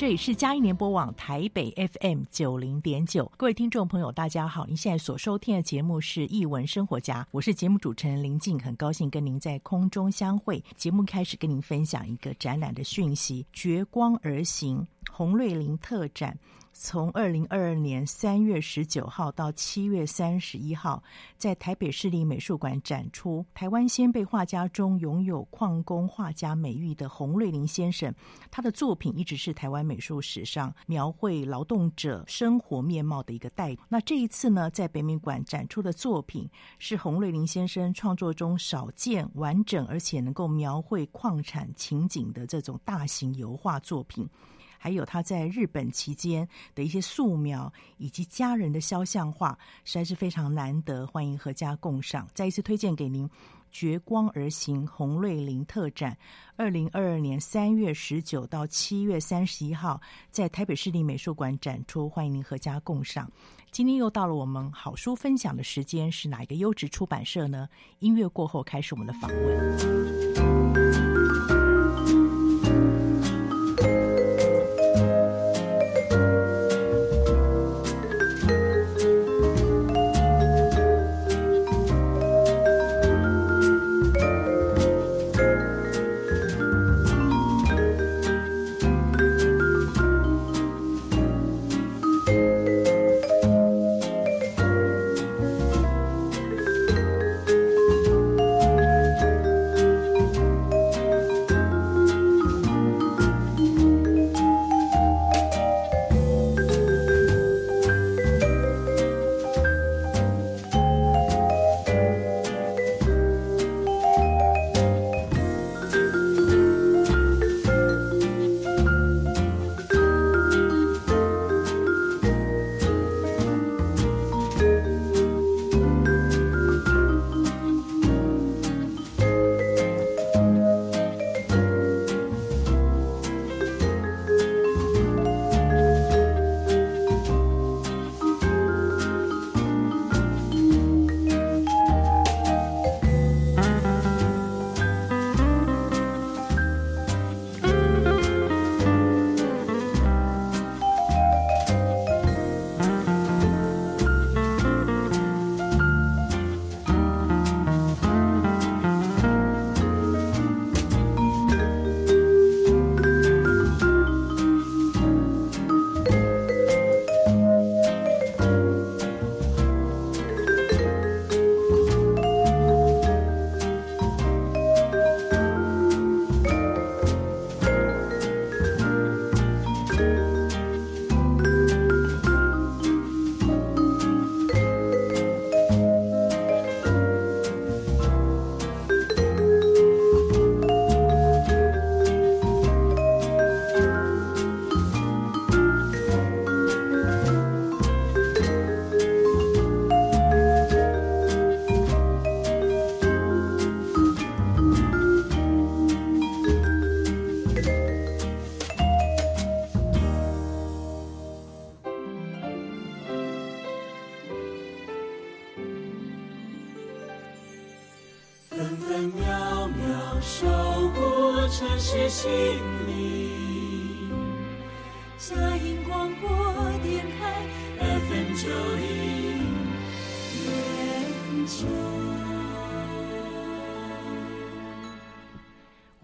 这里是嘉义联播网台北 FM 九零点九，各位听众朋友，大家好！您现在所收听的节目是《艺文生活家》，我是节目主持人林静，很高兴跟您在空中相会。节目开始跟您分享一个展览的讯息：绝光而行洪瑞林特展。从二零二二年三月十九号到七月三十一号，在台北市立美术馆展出台湾先辈画家中拥有矿工画家美誉的洪瑞麟先生。他的作品一直是台湾美术史上描绘劳动者生活面貌的一个代表。那这一次呢，在北美馆展出的作品是洪瑞麟先生创作中少见完整而且能够描绘矿产情景的这种大型油画作品。还有他在日本期间的一些素描，以及家人的肖像画，实在是非常难得，欢迎阖家共赏。再一次推荐给您《绝光而行洪瑞麟特展》，二零二二年三月十九到七月三十一号，在台北市立美术馆展出，欢迎您阖家共赏。今天又到了我们好书分享的时间，是哪一个优质出版社呢？音乐过后开始我们的访问。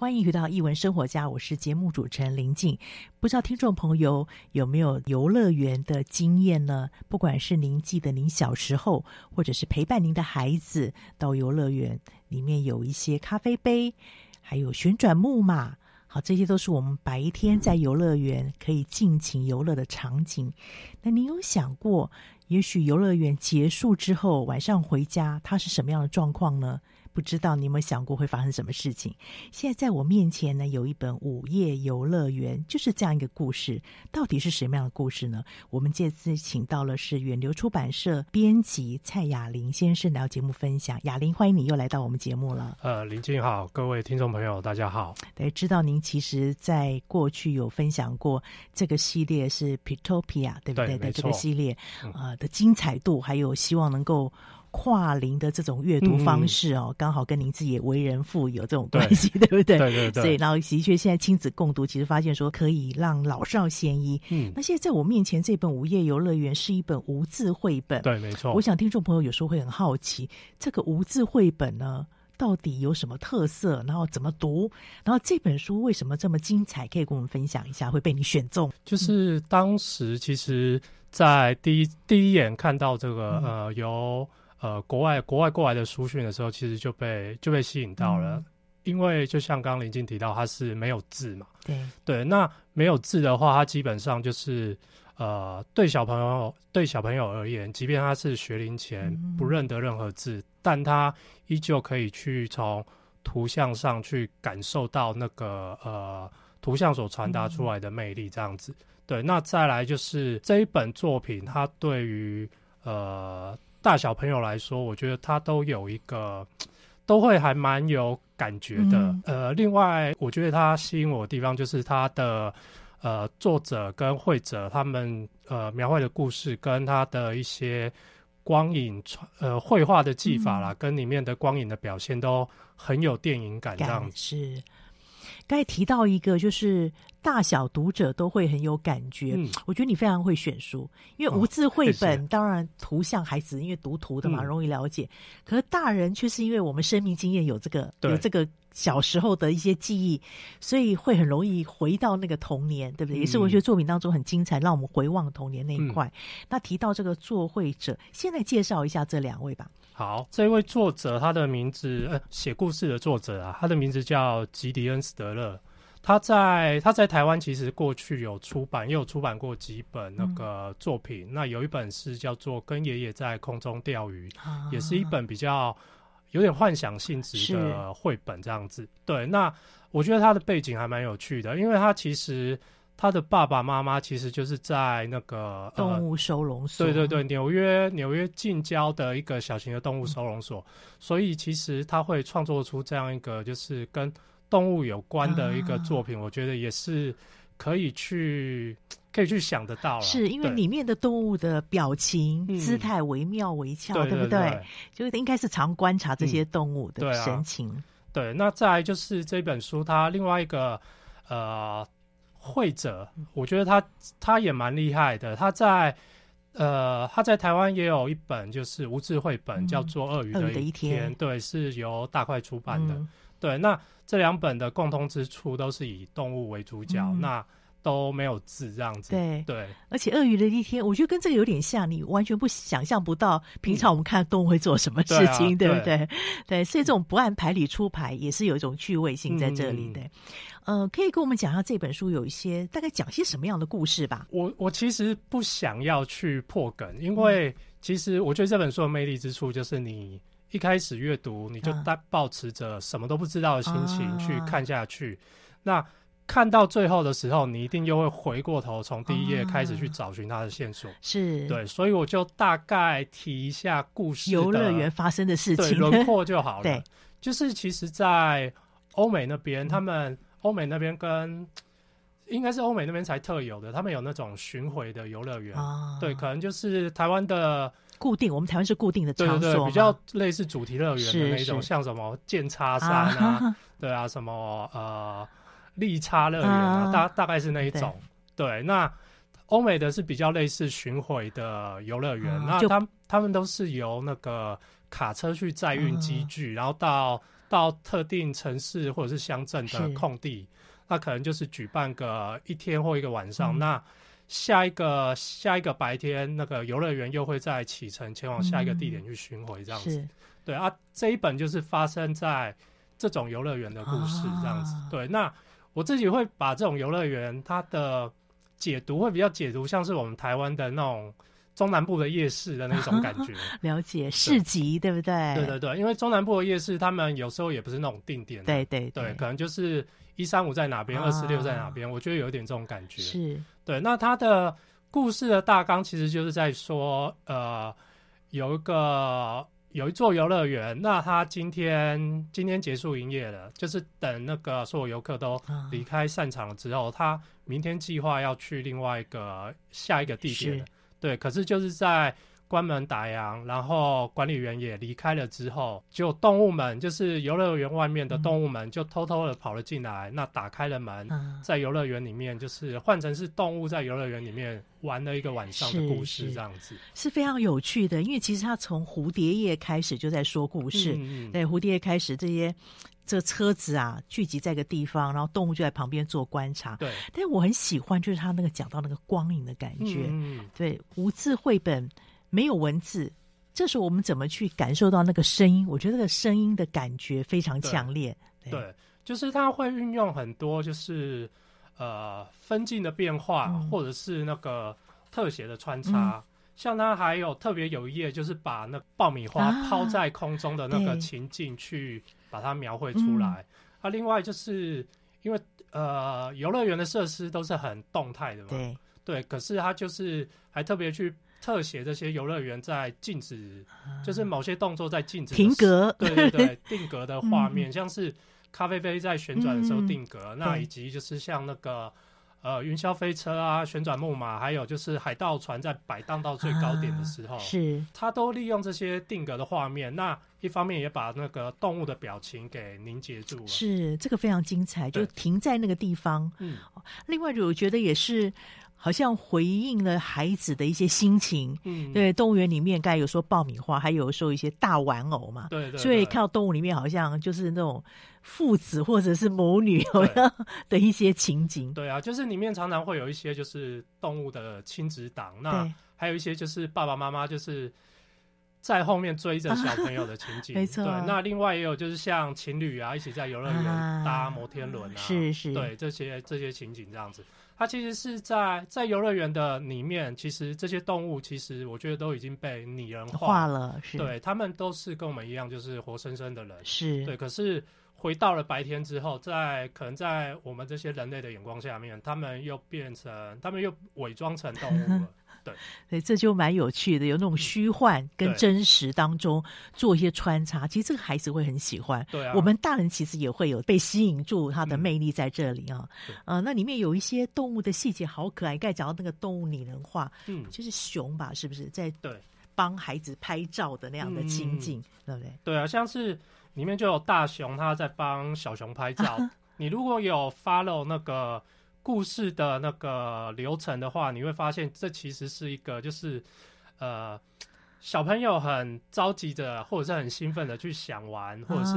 欢迎回到艺文生活家，我是节目主持人林静。不知道听众朋友有没有游乐园的经验呢？不管是您记得您小时候，或者是陪伴您的孩子到游乐园，里面有一些咖啡杯，还有旋转木马，好，这些都是我们白天在游乐园可以尽情游乐的场景。那您有想过，也许游乐园结束之后，晚上回家，它是什么样的状况呢？不知道你有没有想过会发生什么事情？现在在我面前呢，有一本《午夜游乐园》，就是这样一个故事。到底是什么样的故事呢？我们这次请到了是远流出版社编辑蔡雅玲先生来到节目分享。雅玲，欢迎你又来到我们节目了。呃，林静好，各位听众朋友，大家好。对，知道您其实在过去有分享过这个系列是 Pitopia，对不对？对，这个系列呃的精彩度，还有希望能够。跨龄的这种阅读方式哦，刚、嗯、好跟您自己也为人父有这种关系，对，对不对？对对对。所以，然后的确，现在亲子共读，其实发现说可以让老少咸宜。嗯。那现在在我面前这本《午夜游乐园》是一本无字绘本，对，没错。我想听众朋友有时候会很好奇，这个无字绘本呢，到底有什么特色？然后怎么读？然后这本书为什么这么精彩？可以跟我们分享一下，会被你选中？就是当时其实，在第一第一眼看到这个、嗯、呃由。呃，国外国外过来的书讯的时候，其实就被就被吸引到了，嗯、因为就像刚刚林静提到，它是没有字嘛。对对，那没有字的话，它基本上就是呃，对小朋友对小朋友而言，即便他是学龄前不认得任何字，嗯、但他依旧可以去从图像上去感受到那个呃图像所传达出来的魅力，这样子。嗯、对，那再来就是这一本作品，它对于呃。大小朋友来说，我觉得他都有一个，都会还蛮有感觉的。嗯、呃，另外，我觉得他吸引我的地方就是他的呃作者跟绘者他们呃描绘的故事，跟他的一些光影呃绘画的技法啦，嗯、跟里面的光影的表现都很有电影感，这样子。是。刚才提到一个，就是大小读者都会很有感觉。嗯，我觉得你非常会选书，因为无字绘本，哦、当然图像孩子因为读图的嘛，嗯、容易了解。可是大人却是因为我们生命经验有这个，有这个小时候的一些记忆，所以会很容易回到那个童年，对不对？嗯、也是文学作品当中很精彩，让我们回望童年那一块。嗯、那提到这个作绘者，现在介绍一下这两位吧。好，这位作者他的名字，呃，写故事的作者啊，他的名字叫吉迪恩·斯德勒。他在他在台湾其实过去有出版，也有出版过几本那个作品。嗯、那有一本是叫做《跟爷爷在空中钓鱼》，啊、也是一本比较有点幻想性质的绘本这样子。是对，那我觉得他的背景还蛮有趣的，因为他其实。他的爸爸妈妈其实就是在那个动物收容所，对对对，纽约纽约近郊的一个小型的动物收容所，嗯、所以其实他会创作出这样一个就是跟动物有关的一个作品，啊、我觉得也是可以去可以去想得到了，是因为里面的动物的表情、姿态惟妙惟肖，嗯、对不对？就应该是常观察这些动物的神情。嗯、对，那再来就是这本书，它另外一个呃。会者，我觉得他他也蛮厉害的。他在呃，他在台湾也有一本就是无字绘本，叫做《鳄鱼的一天》。对，是由大块出版的。嗯、对，那这两本的共通之处都是以动物为主角。嗯、那都没有字这样子，对。对，而且鳄鱼的一天，我觉得跟这个有点像，你完全不想象不到，平常我们看动物会做什么事情，嗯、对，啊、对不对？对，对，所以这种不按牌理出牌，也是有一种趣味性在这里的。嗯、呃，可以跟我们讲一下这本书有一些大概讲些什么样的故事吧？我我其实不想要去破梗，因为其实我觉得这本书的魅力之处就是你一开始阅读，你就带抱持着什么都不知道的心情去看下去，啊、那。看到最后的时候，你一定又会回过头，从第一页开始去找寻它的线索。是，对，所以我就大概提一下故事游乐园发生的事情，轮廓就好了。对，就是其实，在欧美那边，他们欧美那边跟应该是欧美那边才特有的，他们有那种巡回的游乐园。对，可能就是台湾的固定，我们台湾是固定的场所，比较类似主题乐园的那种，像什么剑叉山啊，对啊，什么呃。利差乐园啊，大大概是那一种。对，对，那欧美的是比较类似巡回的游乐园。啊、那他们他们都是由那个卡车去载运机具，嗯、然后到到特定城市或者是乡镇的空地，那可能就是举办个一天或一个晚上。嗯、那下一个下一个白天，那个游乐园又会再启程前往下一个地点去巡回，这样子。嗯、对啊，这一本就是发生在这种游乐园的故事，这样子。啊、对，那我自己会把这种游乐园它的解读会比较解读，像是我们台湾的那种。中南部的夜市的那种感觉，了解市集对，不对？对对对，因为中南部的夜市，他们有时候也不是那种定点的，对对对，对，可能就是一三五在哪边，二四六在哪边，我觉得有点这种感觉。是，对。那它的故事的大纲其实就是在说，呃，有一个有一座游乐园，那他今天今天结束营业了，就是等那个所有游客都离开散场了之后，他明天计划要去另外一个下一个地点。对，可是就是在关门打烊，然后管理员也离开了之后，就动物们，就是游乐园外面的动物们，就偷偷的跑了进来。嗯、那打开了门，嗯、在游乐园里面，就是换成是动物在游乐园里面玩了一个晚上的故事，这样子是，非常有趣的。因为其实他从蝴蝶叶开始就在说故事，嗯、对，蝴蝶叶开始这些。这个车子啊，聚集在一个地方，然后动物就在旁边做观察。对，但是我很喜欢，就是他那个讲到那个光影的感觉。嗯，对，无字绘本没有文字，这时候我们怎么去感受到那个声音？我觉得那个声音的感觉非常强烈。对，对，就是他会运用很多，就是呃分镜的变化，嗯、或者是那个特写的穿插。嗯像他还有特别有一页，就是把那爆米花抛在空中的那个情境去把它描绘出来。啊，另外就是因为呃游乐园的设施都是很动态的嘛，对对，可是他就是还特别去特写这些游乐园在禁止，就是某些动作在禁止停格，对对对，定格的画面，像是咖啡杯在旋转的时候定格，那以及就是像那个。呃，云霄飞车啊，旋转木马，还有就是海盗船在摆荡到最高点的时候，啊、是它都利用这些定格的画面。那一方面也把那个动物的表情给凝结住了。是这个非常精彩，就停在那个地方。嗯，另外我觉得也是。好像回应了孩子的一些心情，嗯，对，动物园里面刚才有说爆米花，还有说一些大玩偶嘛，对，对对，所以看到动物里面好像就是那种父子或者是母女好像 的一些情景，对啊，就是里面常常会有一些就是动物的亲子档，那还有一些就是爸爸妈妈就是在后面追着小朋友的情景，啊、没错，对，那另外也有就是像情侣啊一起在游乐园搭摩天轮啊，啊。是是，对这些这些情景这样子。它其实是在在游乐园的里面，其实这些动物其实我觉得都已经被拟人化了，是对，他们都是跟我们一样，就是活生生的人，是对。可是回到了白天之后，在可能在我们这些人类的眼光下面，他们又变成，他们又伪装成动物了。对，所以这就蛮有趣的，有那种虚幻跟真实当中做一些穿插，其实这个孩子会很喜欢。对啊，我们大人其实也会有被吸引住，它的魅力在这里啊。呃，那里面有一些动物的细节好可爱，刚才讲到那个动物拟人化，嗯，就是熊吧，是不是在对帮孩子拍照的那样的情景，对不对？对啊，像是里面就有大熊，他在帮小熊拍照。你如果有 follow 那个。故事的那个流程的话，你会发现这其实是一个，就是呃，小朋友很着急的，或者是很兴奋的去想玩，或者是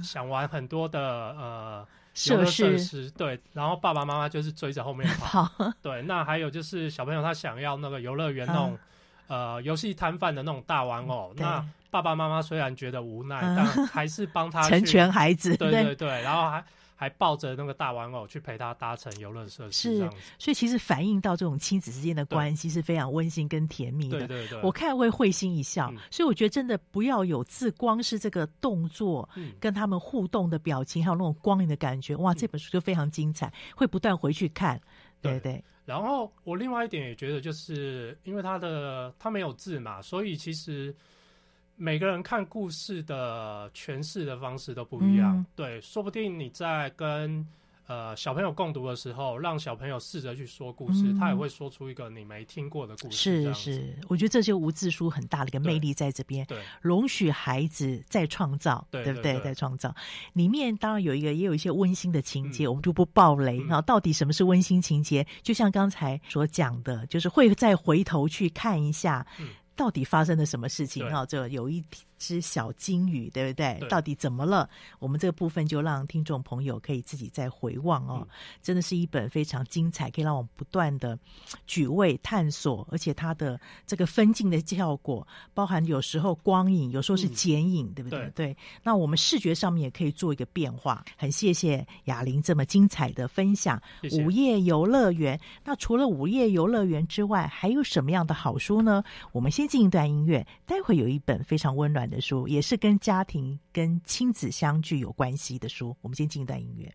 想玩很多的呃游乐设施，对。然后爸爸妈妈就是追着后面跑，好对。那还有就是小朋友他想要那个游乐园那种、啊、呃游戏摊贩的那种大玩偶，那爸爸妈妈虽然觉得无奈，啊、但还是帮他成全孩子，对对对，然后还。还抱着那个大玩偶去陪他搭乘游乐设施，是，所以其实反映到这种亲子之间的关系是非常温馨跟甜蜜的。对对对，我看会会心一笑。嗯、所以我觉得真的不要有字，光是这个动作跟他们互动的表情，嗯、还有那种光影的感觉，哇，这本书就非常精彩，嗯、会不断回去看。对对，对。然后我另外一点也觉得，就是因为他的他没有字嘛，所以其实。每个人看故事的诠释的方式都不一样，嗯、对，说不定你在跟呃小朋友共读的时候，让小朋友试着去说故事，嗯、他也会说出一个你没听过的故事。是是，我觉得这就无字书很大的一个魅力在这边，对，容许孩子在创造，对，对不对？再创造，里面当然有一个也有一些温馨的情节，嗯、我们就不爆雷。然后、嗯、到底什么是温馨情节？就像刚才所讲的，就是会再回头去看一下。嗯到底发生了什么事情？哈对，就有一只小金鱼，对不对？对到底怎么了？我们这个部分就让听众朋友可以自己再回望哦。嗯、真的是一本非常精彩，可以让我们不断的举位探索，而且它的这个分镜的效果，包含有时候光影，有时候是剪影，嗯、对不对？对。那我们视觉上面也可以做一个变化。很谢谢雅玲这么精彩的分享。谢谢。午夜游乐园。那除了午夜游乐园之外，还有什么样的好书呢？我们先进一段音乐，待会有一本非常温暖的书，也是跟家庭、跟亲子相聚有关系的书。我们先进一段音乐。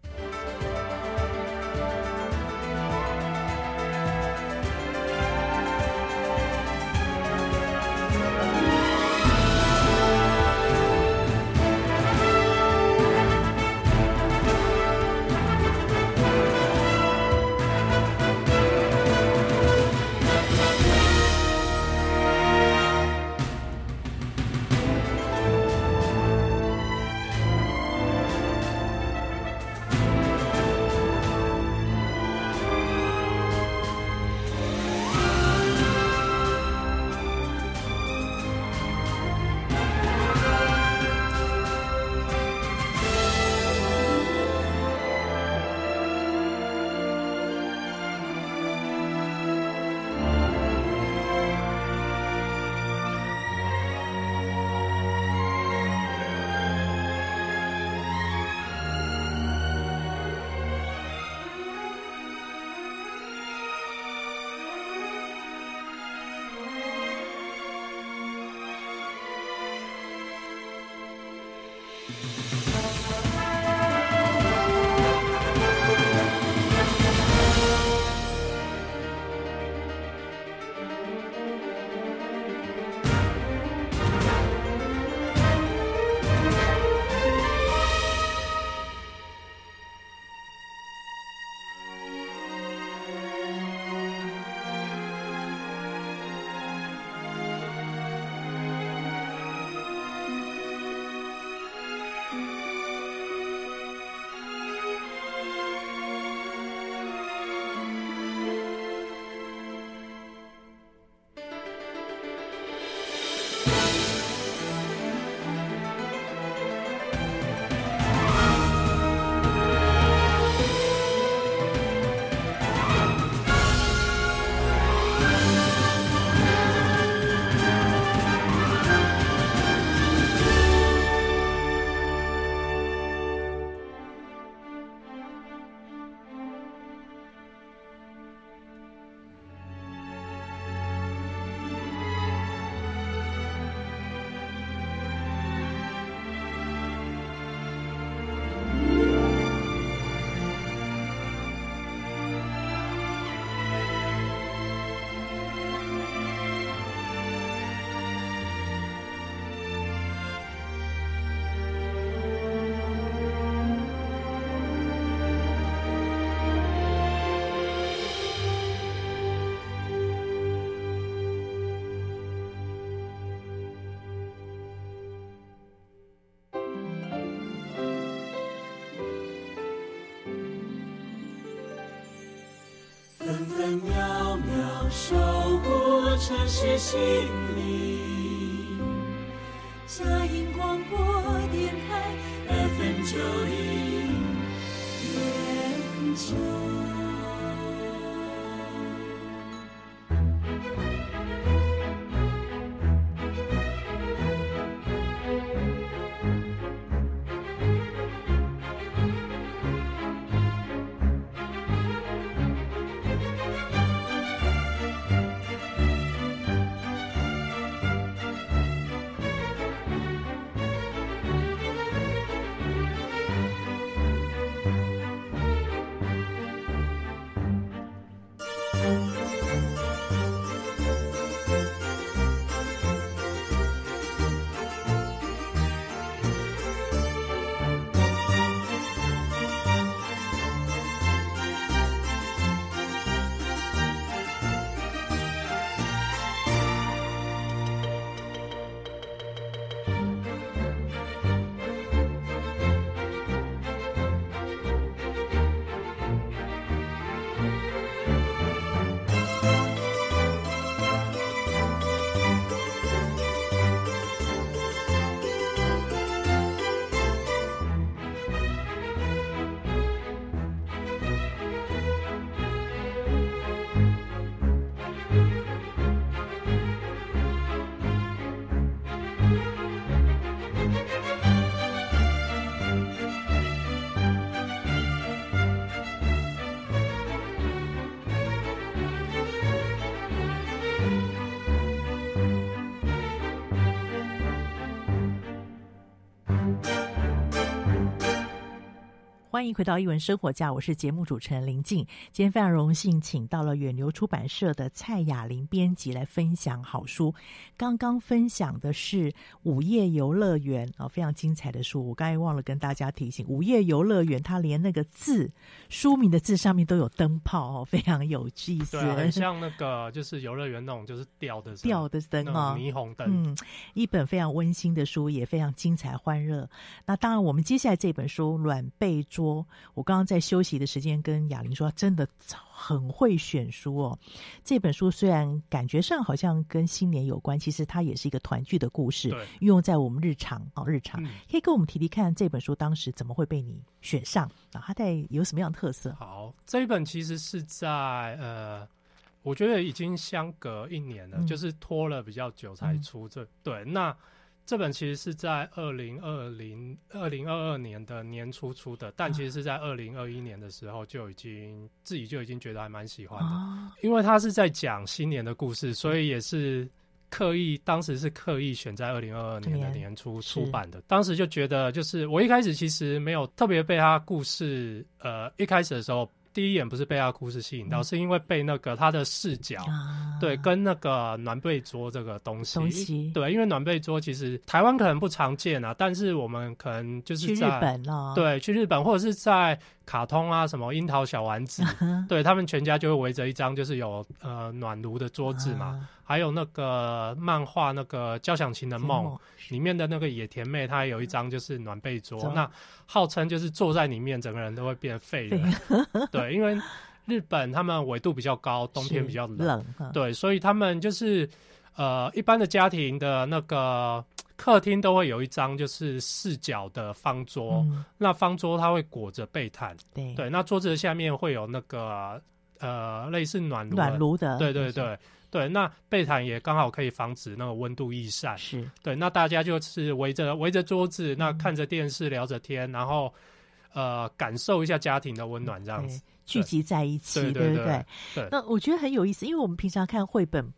是心灵欢迎回到一文生活家，我是节目主持人林静。今天非常荣幸，请到了远流出版社的蔡雅玲编辑来分享好书。刚刚分享的是《午夜游乐园》啊，非常精彩的书。我刚才忘了跟大家提醒，《午夜游乐园》它连那个字书名的字上面都有灯泡哦，非常有意思。对，很像那个就是游乐园那种就是吊的吊的灯啊，霓虹灯。嗯，一本非常温馨的书，也非常精彩欢乐。那当然，我们接下来这本书《暖被捉》。我刚刚在休息的时间跟雅玲说，真的很会选书哦。这本书虽然感觉上好像跟新年有关，其实它也是一个团聚的故事，运用在我们日常哦。日常可以跟我们提提看，这本书当时怎么会被你选上啊？它在有什么样的特色？好，这一本其实是在呃，我觉得已经相隔一年了，嗯、就是拖了比较久才出这、嗯、对那。这本其实是在二零二零二零二二年的年初出的，但其实是在二零二一年的时候就已经自己就已经觉得还蛮喜欢的，因为他是在讲新年的故事，所以也是刻意当时是刻意选在二零二二年的年初出版的。当时就觉得，就是我一开始其实没有特别被他故事，呃，一开始的时候。第一眼不是被他故事吸引到，嗯、是因为被那个他的视角，啊、对，跟那个暖被桌这个东西，东西。对，因为暖被桌其实台湾可能不常见啊，但是我们可能就是在去日本了，对，去日本或者是在。卡通啊，什么樱桃小丸子，对，他们全家就会围着一张就是有呃暖炉的桌子嘛，还有那个漫画那个交响情的梦里面的那个野田妹，她有一张就是暖被桌，那号称就是坐在里面整个人都会变废人，对，因为日本他们纬度比较高，冬天比较冷，对，所以他们就是呃一般的家庭的那个。客厅都会有一张就是四角的方桌，嗯、那方桌它会裹着被毯，对。对，那桌子的下面会有那个呃类似暖炉暖炉的，对对对是对，那被毯也刚好可以防止那个温度易散，是对，那大家就是围着围着桌子，那看着电视聊着天，然后呃感受一下家庭的温暖这样子聚集在一起，对对对，对，对，对。那我觉得很有意思，因为我们平常看绘本。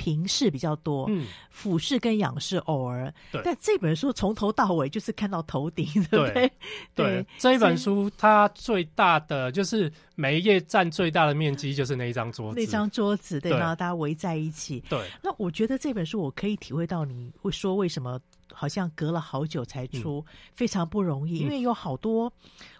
平视比较多，嗯，俯视跟仰视偶尔，对。但这本书从头到尾就是看到头顶，对不对？对，这一本书它最大的就是每一页占最大的面积就是那一张桌子，那张桌子对，然后大家围在一起。对。那我觉得这本书我可以体会到你会说为什么好像隔了好久才出，非常不容易，因为有好多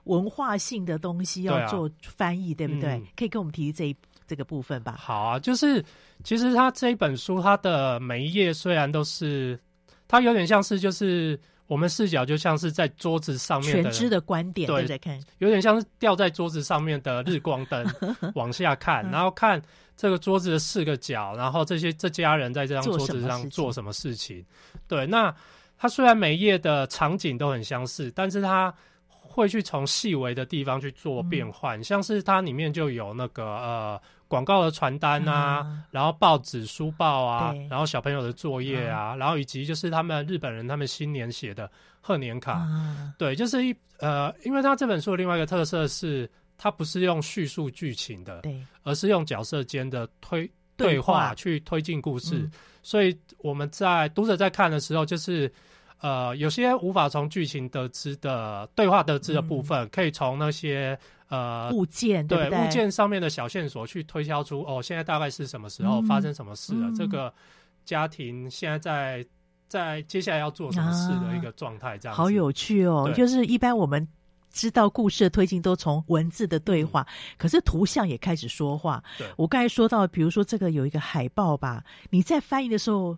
文化性的东西要做翻译，对不对？可以跟我们提这一这个部分吧。好啊，就是。其实他这一本书，它的每一页虽然都是，它有点像是就是我们视角就像是在桌子上面的全知的观点，对，在看，有点像是吊在桌子上面的日光灯 往下看，然后看这个桌子的四个角，然后这些这家人在这张桌子上做什么事情。对，那它虽然每一页的场景都很相似，但是它会去从细微的地方去做变换，嗯、像是它里面就有那个呃。广告的传单啊，嗯、然后报纸、书报啊，然后小朋友的作业啊，嗯、然后以及就是他们日本人他们新年写的贺年卡，嗯、对，就是一呃，因为他这本书的另外一个特色是，它不是用叙述剧情的，对，而是用角色间的推对话去推进故事，嗯、所以我们在读者在看的时候，就是呃，有些无法从剧情得知的对话得知的部分，嗯、可以从那些。呃，物件对，物件上面的小线索去推敲出哦，现在大概是什么时候发生什么事了？嗯、这个家庭现在在在接下来要做什么事的一个状态，这样、啊、好有趣哦。就是一般我们知道故事的推进都从文字的对话，嗯、可是图像也开始说话。对我刚才说到，比如说这个有一个海报吧，你在翻译的时候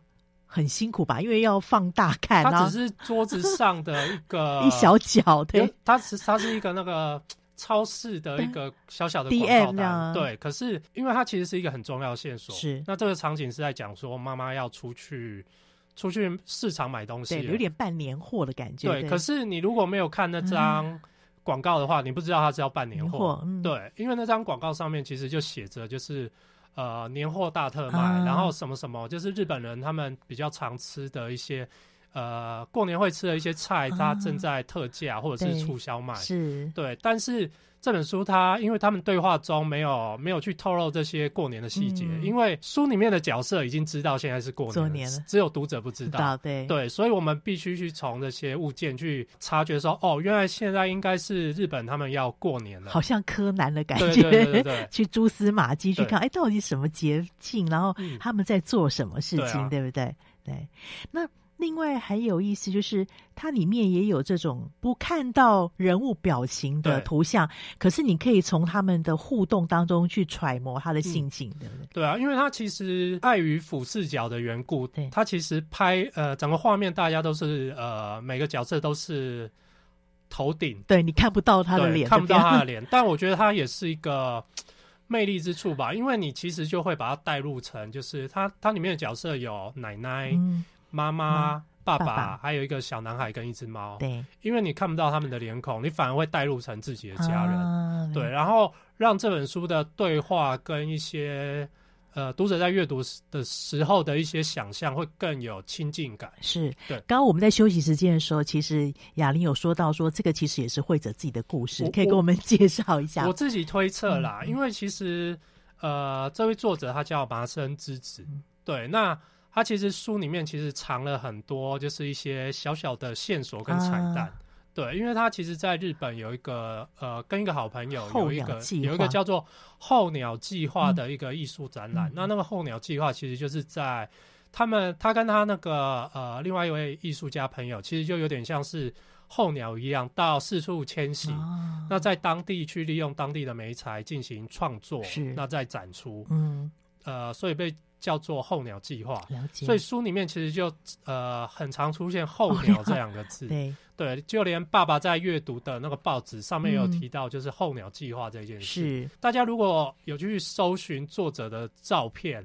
很辛苦吧？因为要放大看，它只是桌子上的一个 一小角，对，它是它是一个那个。超市的一个小小的广告单，对，可是因为它其实是一个很重要的线索，是。那这个场景是在讲说妈妈要出去出去市场买东西，对，有点办年货的感觉。对，可是你如果没有看那张广告的话，你不知道它是要办年货。对，因为那张广告上面其实就写着就是呃年货大特卖，然后什么什么，就是日本人他们比较常吃的一些呃过年会吃的一些菜，它正在特价或者是促销卖，是。对，但是。这本书它，因为他们对话中没有没有去透露这些过年的细节，嗯、因为书里面的角色已经知道现在是过年了，年了。只有读者不知道。对。对，所以我们必须去从这些物件去察觉说，哦，原来现在应该是日本他们要过年了，好像柯南的感觉，对对对对。对 去蛛丝马迹去看，哎，到底什么节庆，然后他们在做什么事情，嗯、对，啊、对不对？对，那。另外还有意思就是，它里面也有这种不看到人物表情的图像，可是你可以从他们的互动当中去揣摩他的心情，对不对？对啊，因为它其实碍于俯视角的缘故，对，它其实拍呃整个画面，大家都是呃每个角色都是头顶，对，你看不到他的脸，看不到他的脸，但我觉得他也是一个魅力之处吧，因为你其实就会把它带入成，就是它它里面的角色有奶奶。嗯妈妈、爸爸，爸爸还有一个小男孩跟一只猫。对，因为你看不到他们的脸孔，你反而会带入成自己的家人。啊、对，然后让这本书的对话跟一些呃读者在阅读的时候的一些想象会更有亲近感。是，对。刚刚我们在休息时间的时候，其实雅玲有说到说，这个其实也是绘者自己的故事，可以跟我们介绍一下。我自己推测啦，嗯、因为其实呃，这位作者他叫麻生之子。嗯、对，那。他其实书里面其实藏了很多，就是一些小小的线索跟彩蛋。啊、对，因为他其实在日本有一个呃，跟一个好朋友有一个有一个叫做“候鸟计划”的一个艺术展览。嗯、那那个“候鸟计划”其实就是在他们他跟他那个呃另外一位艺术家朋友，其实就有点像是候鸟一样，到四处迁徙。啊、那在当地去利用当地的媒材进行创作，是那再展出。嗯，呃，所以被。叫做候鸟计划，所以书里面其实就呃很常出现候鸟这两个字，对。对，就连爸爸在阅读的那个报纸上面也有提到，就是候鸟计划这件事。是，大家如果有去搜寻作者的照片，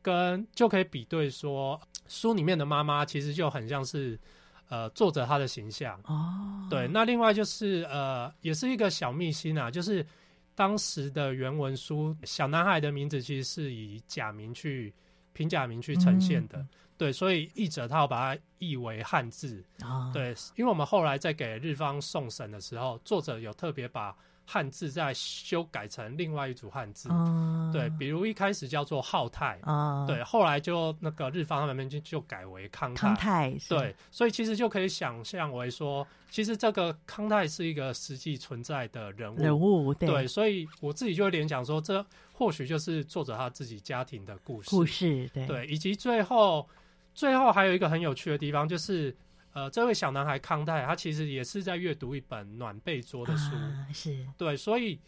跟就可以比对说，书里面的妈妈其实就很像是呃作者他的形象。哦。对，那另外就是呃也是一个小秘辛啊，就是。当时的原文书，小男孩的名字其实是以假名去平假名去呈现的，嗯、对，所以译者他要把它译为汉字，啊、对，因为我们后来在给日方送审的时候，作者有特别把。汉字再修改成另外一组汉字，嗯、对，比如一开始叫做浩泰，嗯、对，后来就那个日方他们那边就就改为康泰，康泰对，所以其实就可以想象为说，其实这个康泰是一个实际存在的人物，人物对，对，所以我自己就会联想说，这或许就是作者他自己家庭的故事，故事对，对，以及最后最后还有一个很有趣的地方就是。呃，这位小男孩康泰，他其实也是在阅读一本暖被桌的书，啊、是。对，所以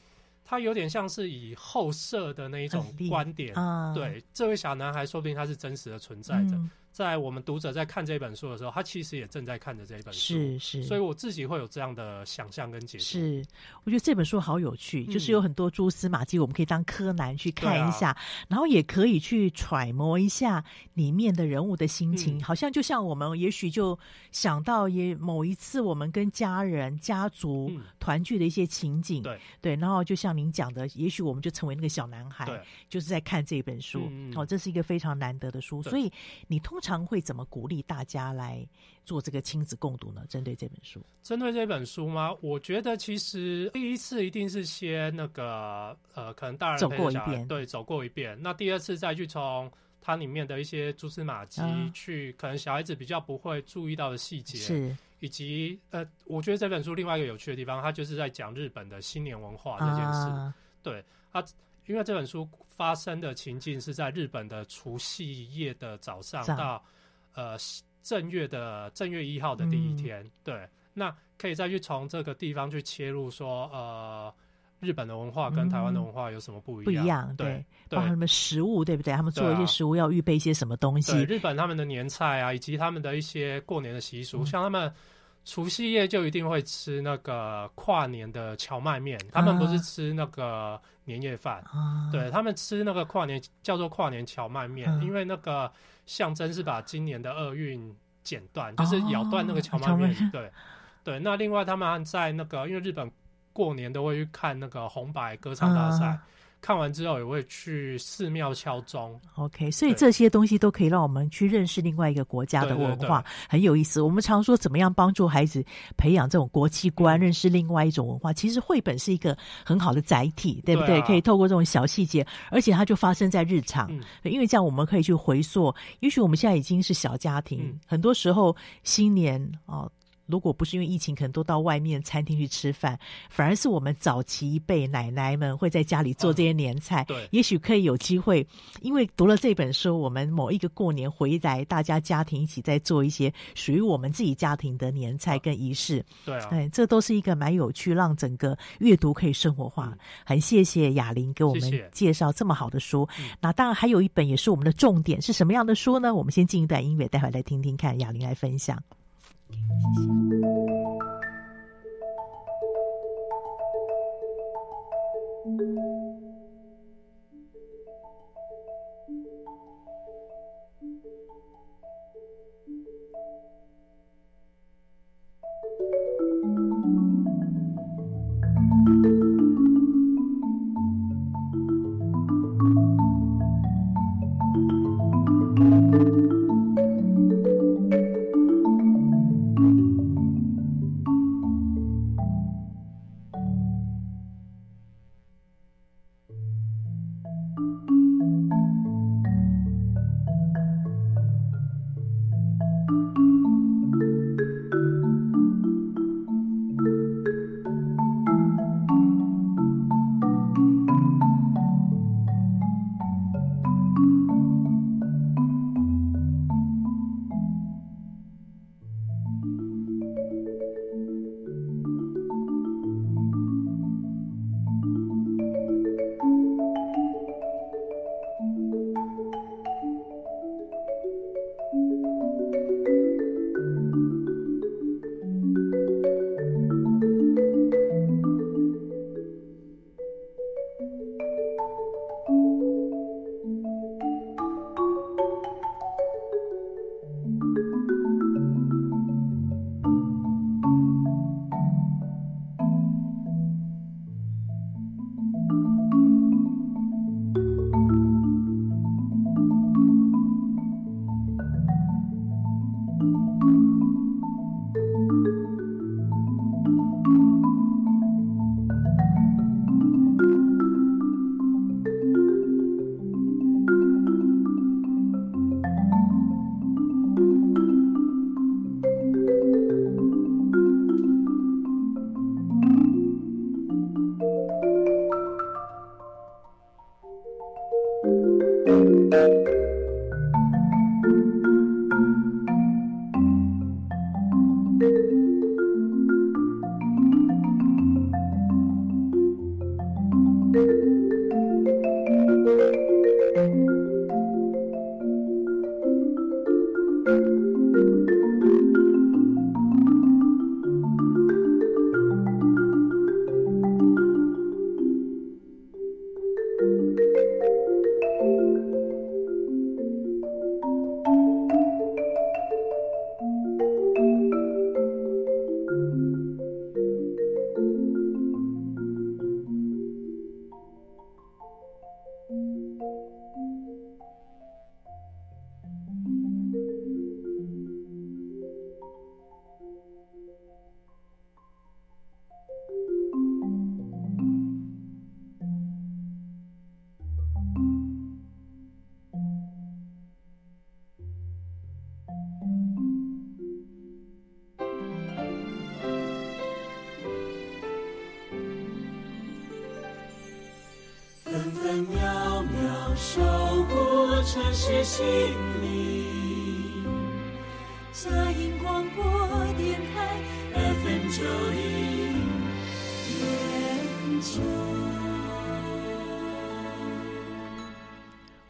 他有点像是以后设的那一种观点，啊、对，这位小男孩说不定他是真实的存在着。嗯在我们读者在看这本书的时候，他其实也正在看着这一本书，是是，所以我自己会有这样的想象跟解释。是，我觉得这本书好有趣，嗯、就是有很多蛛丝马迹，我们可以当柯南去看一下，啊、然后也可以去揣摩一下里面的人物的心情，嗯、好像就像我们也许就想到也某一次我们跟家人家族团聚的一些情景，对、嗯、对，然后就像您讲的，也许我们就成为那个小男孩，就是在看这本书，嗯、哦，这是一个非常难得的书，所以你通常。常会怎么鼓励大家来做这个亲子共读呢？针对这本书，针对这本书吗？我觉得其实第一次一定是先那个呃，可能大人走过一遍，对，走过一遍。那第二次再去从它里面的一些蛛丝马迹去，可能小孩子比较不会注意到的细节，是以及呃，我觉得这本书另外一个有趣的地方，它就是在讲日本的新年文化这件事。啊、对，它因为这本书。发生的情境是在日本的除夕夜的早上到呃正月的正月一号的第一天，嗯、对，那可以再去从这个地方去切入说，呃，日本的文化跟台湾的文化有什么不一样？不一样，对，包括什么食物，对不对？他们做一些食物要预备一些什么东西？日本他们的年菜啊，以及他们的一些过年的习俗，嗯、像他们。除夕夜就一定会吃那个跨年的荞麦面，他们不是吃那个年夜饭，啊、对，他们吃那个跨年叫做跨年荞麦面，啊、因为那个象征是把今年的厄运剪断，啊、就是咬断那个荞麦面。哦、对，对。那另外他们在那个，因为日本过年都会去看那个红白歌唱大赛，啊、看完之后也会去寺庙敲钟。OK，所以这些东西都可以让我们去认识另外一个国家的文化，很有意思。我们常说怎么样帮助孩子培养这种国际观，嗯、认识另外一种文化。其实绘本是一个很好的载体，对不对？可以透过这种小细节，而且它就发生在日常。嗯、因为这样我们可以去回溯，也许我们现在已经是小家庭，嗯、很多时候新年啊。如果不是因为疫情，可能都到外面餐厅去吃饭，反而是我们早期一辈奶奶们会在家里做这些年菜。嗯、对，也许可以有机会，因为读了这本书，我们某一个过年回来，大家家庭一起在做一些属于我们自己家庭的年菜跟仪式。对啊，对，这都是一个蛮有趣，让整个阅读可以生活化。嗯、很谢谢雅玲给我们介绍这么好的书。谢谢。那当然还有一本也是我们的重点，是什么样的书呢？我们先进一段音乐，待会儿来听听看雅玲来分享。谢谢。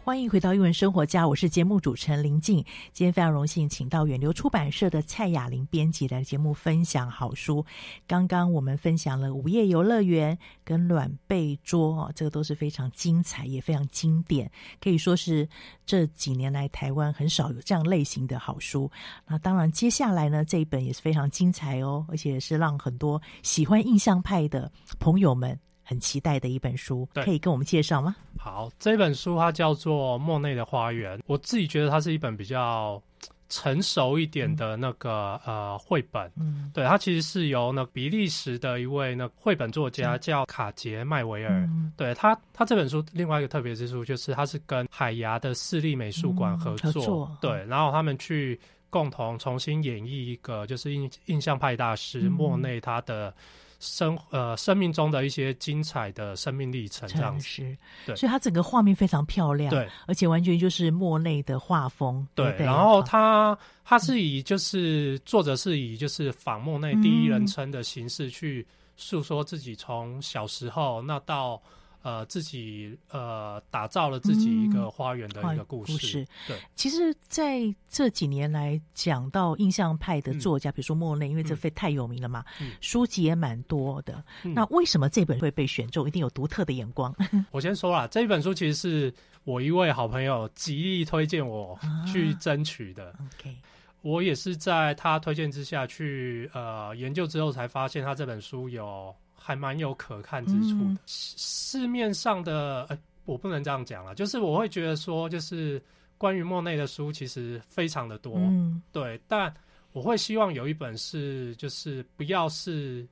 欢迎回到英文生活家，我是节目主持人林静。今天非常荣幸，请到远流出版社的蔡雅琳编辑来节目分享好书。刚刚我们分享了《午夜游乐园》跟《暖被桌》哦，这个都是非常精彩，也非常经典，可以说是这几年来台湾很少有这样类型的好书。那当然，接下来呢，这一本也是非常精彩哦，而且是让很多喜欢印象派的朋友们。很期待的一本书，可以跟我们介绍吗？好，这本书它叫做《莫内的花园》，我自己觉得它是一本比较成熟一点的那个、嗯、呃绘本。嗯，对，它其实是由那比利时的一位那绘本作家叫卡杰麦维尔。嗯、对他，他这本书另外一个特别之处就是，他是跟海牙的市立美术馆合作。嗯、合作对，然后他们去共同重新演绎一个就是印印象派大师、嗯、莫内他的。生呃，生命中的一些精彩的生命历程，这样子，对，所以它整个画面非常漂亮，对，而且完全就是莫内的画风，对。对对，然后他他是以就是作者是以就是仿莫内第一人称的形式去诉说自己从小时候那到。呃，自己呃打造了自己一个花园的一个故事。嗯、故事对，其实在这几年来讲到印象派的作家，嗯、比如说莫内，因为这非太有名了嘛，嗯、书籍也蛮多的。嗯、那为什么这本会被选中？一定有独特的眼光。我先说啦，这一本书其实是我一位好朋友极力推荐我去争取的。啊、OK，我也是在他推荐之下去呃研究之后，才发现他这本书有。还蛮有可看之处的。嗯、市面上的，呃，我不能这样讲了，就是我会觉得说，就是关于莫内的书其实非常的多，嗯、对。但我会希望有一本是，就是不要是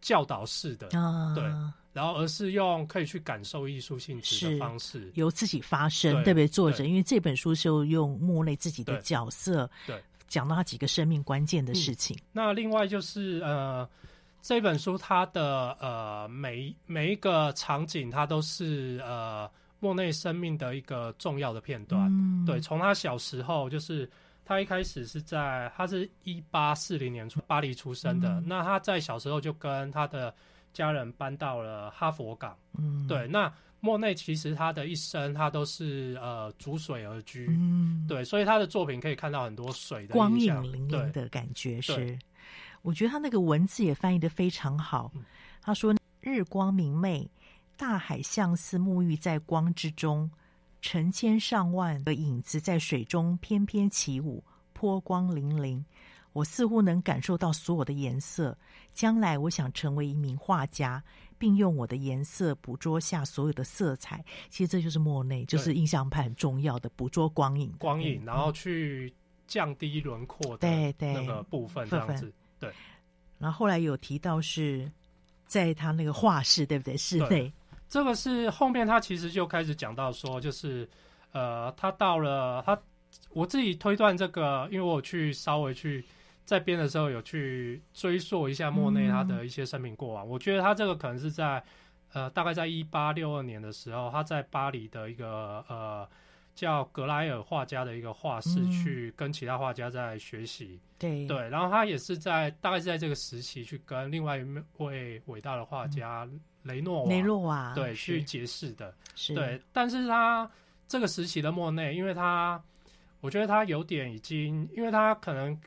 教导式的，啊、对，然后而是用可以去感受艺术性质的方式，由自己发声，对，不对？作者，因为这本书是用莫内自己的角色，对，讲到他几个生命关键的事情。嗯、那另外就是，呃。这本书它的呃每每一个场景，它都是呃莫内生命的一个重要的片段。嗯、对，从他小时候，就是他一开始是在他是一八四零年出巴黎出生的。嗯、那他在小时候就跟他的家人搬到了哈佛港。嗯，对。那莫内其实他的一生，他都是呃逐水而居。嗯，对。所以他的作品可以看到很多水的光影粼粼的感觉是。我觉得他那个文字也翻译的非常好。他说：“日光明媚，大海像似沐浴在光之中，成千上万的影子在水中翩翩起舞，波光粼粼。我似乎能感受到所有的颜色。将来我想成为一名画家，并用我的颜色捕捉下所有的色彩。其实这就是莫内，就是印象派很重要的捕捉光影，光影，然后去降低轮廓的那个部分，这样子。”对，然后后来有提到是在他那个画室，对不对？室内，这个是后面他其实就开始讲到说，就是呃，他到了他，我自己推断这个，因为我去稍微去在编的时候有去追溯一下莫内他的一些生命过往，嗯、我觉得他这个可能是在呃，大概在一八六二年的时候，他在巴黎的一个呃。叫格莱尔画家的一个画室，去跟其他画家在学习。嗯、对对，然后他也是在大概是在这个时期去跟另外一位伟大的画家雷诺瓦，雷诺瓦对去结识的。是对，但是他这个时期的莫内，因为他我觉得他有点已经，因为他可能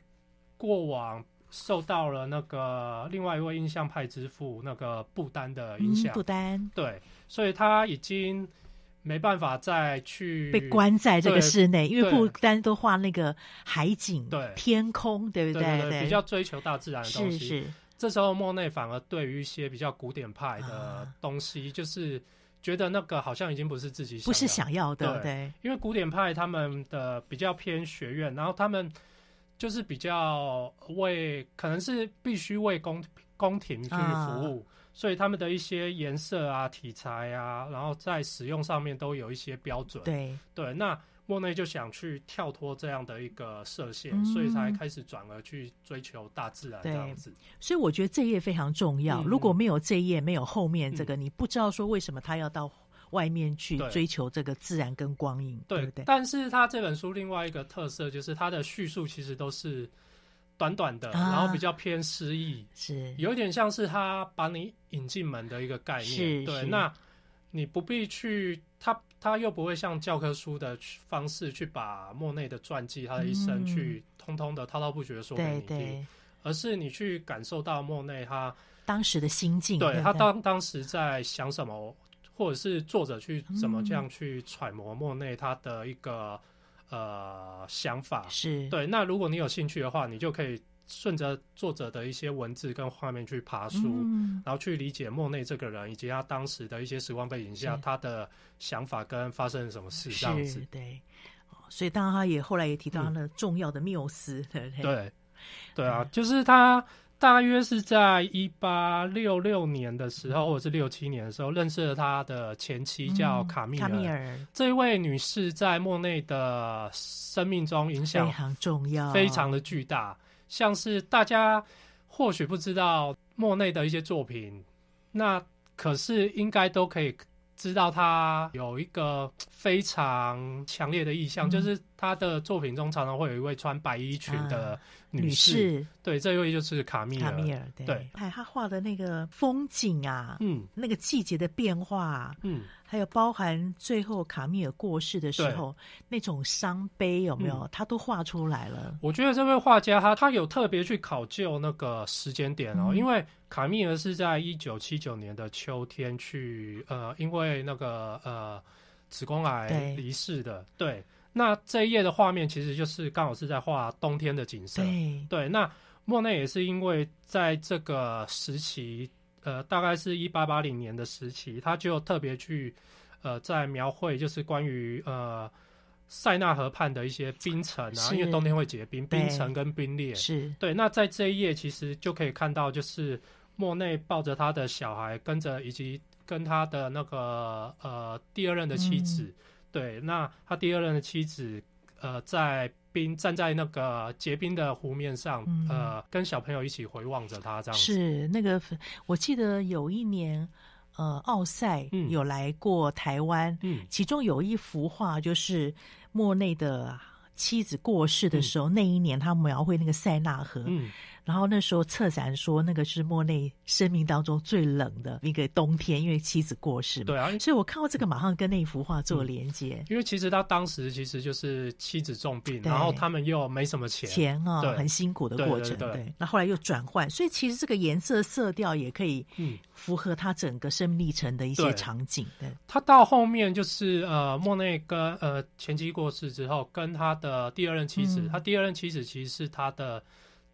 过往受到了那个另外一位印象派之父那个布丹的影响，嗯、布丹对，所以他已经。没办法再去被关在这个室内，因为不单都画那个海景、对天空，对不对？比较追求大自然的东西。是是。这时候莫内反而对于一些比较古典派的东西，就是觉得那个好像已经不是自己想要，不是想要的。对，对，因为古典派他们的比较偏学院，然后他们就是比较为，可能是必须为宫宫廷去服务。啊所以他们的一些颜色啊、题材啊，然后在使用上面都有一些标准。对对，那莫内就想去跳脱这样的一个设限，嗯、所以才开始转而去追求大自然这样子。所以我觉得这页非常重要。嗯、如果没有这页，没有后面这个，嗯、你不知道说为什么他要到外面去追求这个自然跟光影，对，对不对？但是他这本书另外一个特色就是他的叙述其实都是。短短的，然后比较偏诗意，是。有点像是他把你引进门的一个概念。是对，那你不必去，他他又不会像教科书的方式去把莫内的传记、他的一生去通通的滔滔不绝的说给你听，对对，而是你去感受到莫内他当时的心境，对，对他当当时在想什么，或者是作者去怎么这样去揣摩莫内他的一个。呃，想法是对。那如果你有兴趣的话，你就可以顺着作者的一些文字跟画面去爬书，嗯然后去理解莫内这个人以及他当时的一些时光背景下他的想法跟发生了什么事这样子。对。哦所以，当然他也后来也提到他的重要的缪斯，对不对？对，对啊嗯，就是他大约是在一八六六年的时候，或者是六七年的时候，认识了他的前妻叫嗯卡密尔。卡米尔这一位女士在莫内的生命中影响非常重要，非常的巨大，像是大家或许不知道莫内的一些作品，那可是应该都可以知道他有一个非常强烈的意向，嗯。就是他的作品中常常会有一位穿白衣裙的女士，啊女士。对，这一位就是卡密尔。卡米尔，对，对。哎，他画的那个风景啊，嗯。那个季节的变化，嗯，还有包含最后卡米尔过世的时候那种伤悲，有没有？嗯。他都画出来了。我觉得这位画家他他有特别去考究那个时间点哦，嗯。因为卡密尔是在一九七九年的秋天去呃，因为那个呃子宫癌离世的。对，那这一页的画面其实就是刚好是在画冬天的景色。对，对，那莫内也是因为在这个时期，呃，大概是一八八零年的时期，他就特别去呃在描绘就是关于呃。塞纳河畔的一些冰层啊，是因为冬天会结冰，冰层跟冰裂。是，对，那在这一页其实就可以看到，就是莫内抱着他的小孩，跟着以及跟他的那个呃第二任的妻子。嗯对，那他第二任的妻子呃在冰站在那个结冰的湖面上，嗯。呃跟小朋友一起回望着他这样子。是那个，我记得有一年，呃，奥赛嗯。有来过台湾，嗯。其中有一幅画就是莫内的妻子过世的时候，那一年他描绘那个塞纳河，嗯，然后那时候策展说那个是莫内生命当中最冷的一个冬天，因为妻子过世嘛。对啊，所以我看到这个，马上跟那一幅画做连接。因为其实他当时其实就是妻子重病，然后他们又没什么钱。钱啊、对很辛苦的过程，对对对那后来又转换，所以其实这个颜色色调也可以嗯，符合他整个生命历程的一些对场景。对，他到后面就是呃，莫内跟呃前妻过世之后，跟他的第二任妻子，嗯他第二任妻子其实是他的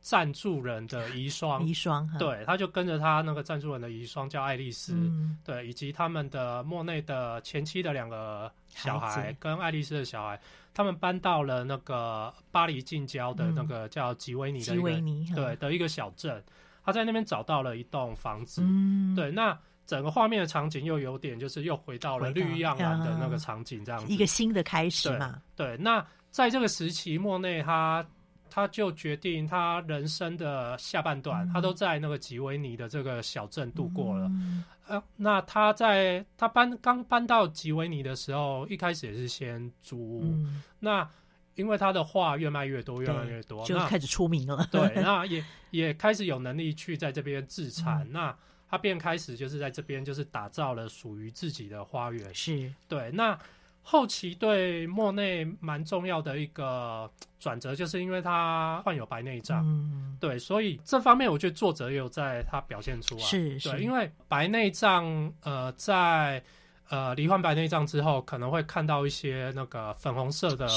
赞助人的遗孀，遗孀哈，对，他就跟着他那个赞助人的遗孀叫爱丽丝，嗯，对，以及他们的莫内的前妻的两个小孩孩跟爱丽丝的小孩，他们搬到了那个巴黎近郊的那个叫吉维尼的吉一个、维尼，对，的一个小镇，他在那边找到了一栋房子，嗯，对，那整个画面的场景又有点就是又回到了绿意盎然的那个场景，这样子。一个新的开始嘛，对，那在这个时期，莫内他他就决定他人生的下半段，嗯他都在那个吉维尼的这个小镇度过了。嗯呃，那他在他搬刚搬到吉维尼的时候，一开始也是先租屋。嗯，那因为他的画越卖越多，越卖越多，就开始出名了。对，那也也开始有能力去在这边自产。嗯那他便开始就是在这边就是打造了属于自己的花园。是，对，那后期对莫内蛮重要的一个转折，就是因为他患有白内障。嗯，对，所以这方面我觉得作者也有在他表现出来。是是对，因为白内障，呃，在呃罹患白内障之后，可能会看到一些那个粉红色的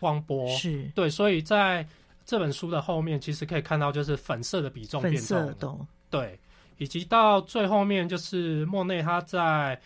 光波。是对，所以在这本书的后面，其实可以看到就是粉色的比重变重。对，以及到最后面就是莫内他在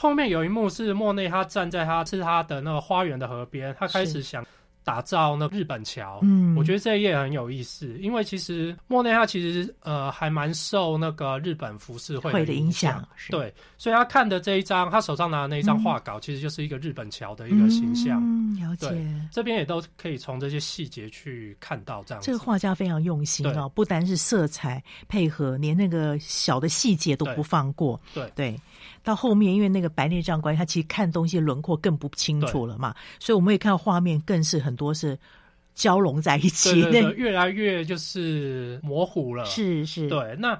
后面有一幕是莫内他站在他是他的那个花园的河边，他开始想打造那日本桥。嗯，我觉得这一页很有意思，因为其实莫内他其实呃还蛮受那个日本浮世绘会的影影响对，所以他看的这一张，他手上拿的那一张嗯画稿，其实就是一个日本桥的一个形象。嗯，了解。这边也都可以从这些细节去看到这样子。这个画家非常用心对哦，不单是色彩配合，连那个小的细节都不放过。对对，到后面因为那个白内障关系，他其实看东西轮廓更不清楚了嘛，所以我们也看到画面更是很多是交融在一起。对对对，越来越就是模糊了。是是，对，那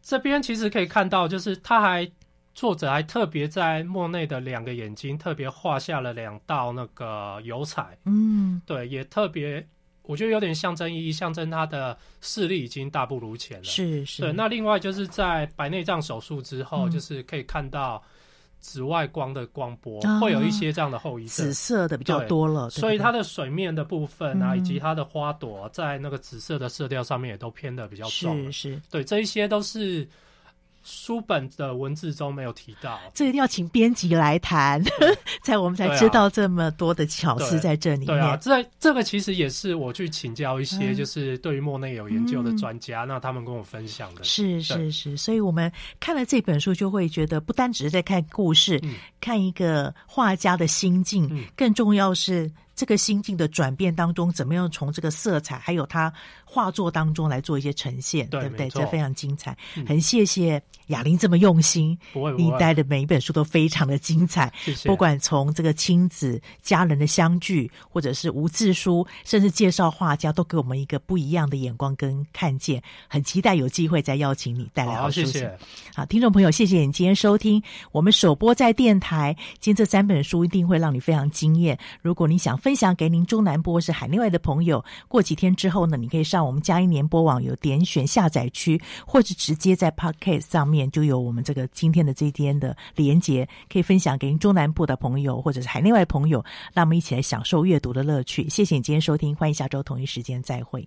这边其实可以看到，就是他还作者还特别在莫内的两个眼睛特别画下了两道那个油彩，嗯，对，也特别我觉得有点象征意义，象征他的视力已经大不如前了。是是，对，那另外就是在白内障手术之后，嗯就是可以看到紫外光的光波，啊、会有一些这样的后遗症，紫色的比较多了，所以它的水面的部分啊，嗯、以及它的花朵在那个紫色的色调上面也都偏的比较重，是是，对，这一些都是。书本的文字中没有提到，这一定要请编辑来谈，才 我们才知道这么多的巧思在这里面。对啊，这这个其实也是我去请教一些就是对于莫内有研究的专家，嗯、那他们跟我分享的。是是是，所以我们看了这本书，就会觉得不单只是在看故事，嗯、看一个画家的心境，嗯、更重要是。这个心境的转变当中，怎么样从这个色彩还有他画作当中来做一些呈现，对，对不对？这非常精彩，嗯、很谢谢雅玲这么用心。不会，不会，你带的每一本书都非常的精彩。谢谢。不管从这个亲子家人的相聚，或者是无字书，甚至介绍画家，都给我们一个不一样的眼光跟看见。很期待有机会再邀请你带来好书。谢谢。好，听众朋友，谢谢你今天收听我们首播在电台。今天这三本书一定会让你非常惊艳。如果你想分分享给您中南部或是海内外的朋友，过几天之后呢，你可以上我们嘉音联播网有点选下载区，或者直接在 Podcast 上面就有我们这个今天的这一天的连接，可以分享给您中南部的朋友或者是海内外朋友，让我们一起来享受阅读的乐趣。谢谢你今天收听，欢迎下周同一时间再会。